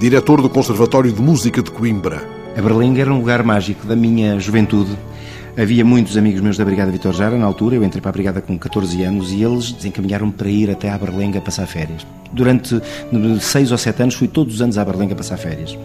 diretor do Conservatório de Música de Coimbra. A Berlinga era um lugar mágico da minha juventude. Havia muitos amigos meus da Brigada Vitor Jara na altura, eu entrei para a Brigada com 14 anos e eles desencaminharam-me para ir até à Berlenga passar férias. Durante seis ou sete anos fui todos os anos à Berlenga passar férias.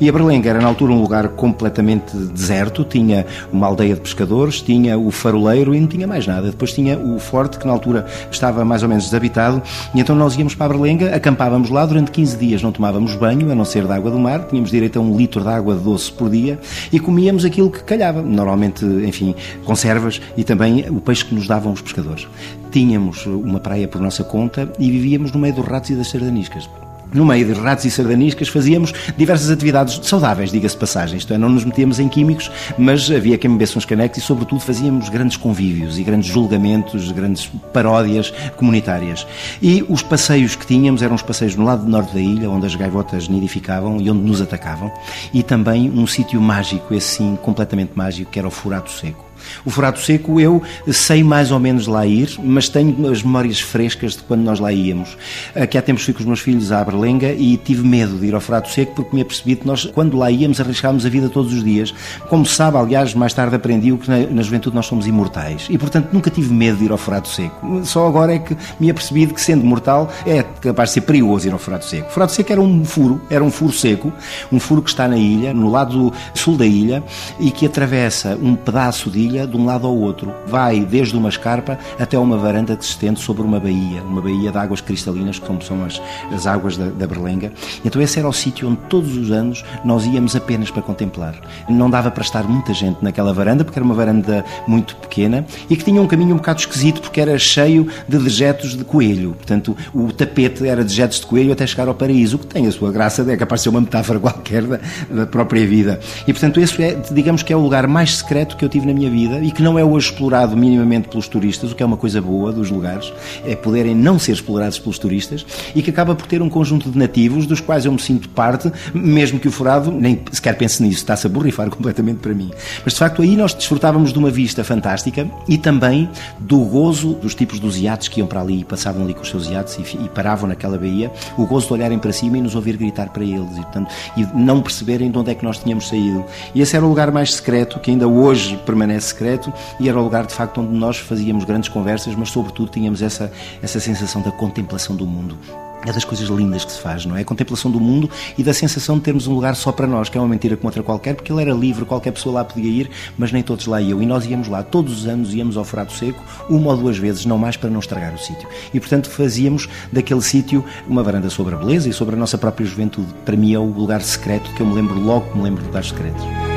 E a Berlenga era na altura um lugar completamente deserto, tinha uma aldeia de pescadores, tinha o faroleiro e não tinha mais nada. Depois tinha o forte, que na altura estava mais ou menos desabitado, e então nós íamos para a Berlenga, acampávamos lá durante 15 dias, não tomávamos banho, a não ser de água do mar, tínhamos direito a um litro de água doce por dia e comíamos aquilo que calhava, normalmente, enfim, conservas e também o peixe que nos davam os pescadores. Tínhamos uma praia por nossa conta e vivíamos no meio dos ratos e das sardaniscas no meio de ratos e sardaniscas, fazíamos diversas atividades saudáveis, diga-se passagem. Isto é, não nos metíamos em químicos, mas havia quem bebesse uns canecos e, sobretudo, fazíamos grandes convívios e grandes julgamentos, grandes paródias comunitárias. E os passeios que tínhamos eram os passeios no lado norte da ilha, onde as gaivotas nidificavam e onde nos atacavam, e também um sítio mágico, esse sim, completamente mágico, que era o Furato Seco. O Furato Seco eu sei mais ou menos lá ir, mas tenho as memórias frescas de quando nós lá íamos. Aqui há tempos fui com os meus filhos à Berlenga e tive medo de ir ao Furato Seco porque me apercebi que nós, quando lá íamos, arriscávamos a vida todos os dias. Como sabe, aliás, mais tarde aprendi que na, na juventude nós somos imortais e, portanto, nunca tive medo de ir ao Furato Seco. Só agora é que me apercebi que, sendo mortal, é capaz de ser perigoso ir ao Furato Seco. O Furato Seco era um furo, era um furo seco, um furo que está na ilha, no lado sul da ilha, e que atravessa um pedaço de ilha ilha de um lado ao outro. Vai desde uma escarpa até uma varanda que se estende sobre uma baía, uma baía de águas cristalinas, como são as, as águas da, da Berlenga. Então esse era o sítio onde todos os anos nós íamos apenas para contemplar. Não dava para estar muita gente naquela varanda, porque era uma varanda muito pequena e que tinha um caminho um bocado esquisito, porque era cheio de dejetos de coelho. Portanto, o tapete era dejetos de coelho até chegar ao paraíso, o que tem a sua graça, é capaz de ser uma metáfora qualquer da, da própria vida. E, portanto, esse é, digamos que é o lugar mais secreto que eu tive na minha vida e que não é hoje explorado minimamente pelos turistas, o que é uma coisa boa dos lugares, é poderem não ser explorados pelos turistas e que acaba por ter um conjunto de nativos dos quais eu me sinto parte, mesmo que o furado nem sequer pense nisso, está-se a borrifar completamente para mim. Mas de facto aí nós desfrutávamos de uma vista fantástica e também do gozo dos tipos dos iates que iam para ali e passavam ali com os seus iates e, e paravam naquela baía, o gozo de olharem para cima e nos ouvir gritar para eles e, portanto, e não perceberem de onde é que nós tínhamos saído. E esse era o lugar mais secreto que ainda hoje permanece secreto e era o lugar de facto onde nós fazíamos grandes conversas, mas sobretudo tínhamos essa, essa sensação da contemplação do mundo é das coisas lindas que se faz, não é? A contemplação do mundo e da sensação de termos um lugar só para nós, que é uma mentira como outra qualquer, porque ele era livre, qualquer pessoa lá podia ir, mas nem todos lá iam. E nós íamos lá, todos os anos íamos ao Furado Seco, uma ou duas vezes, não mais para não estragar o sítio. E portanto fazíamos daquele sítio uma varanda sobre a beleza e sobre a nossa própria juventude. Para mim é o lugar secreto que eu me lembro logo que me lembro de lugares secretos.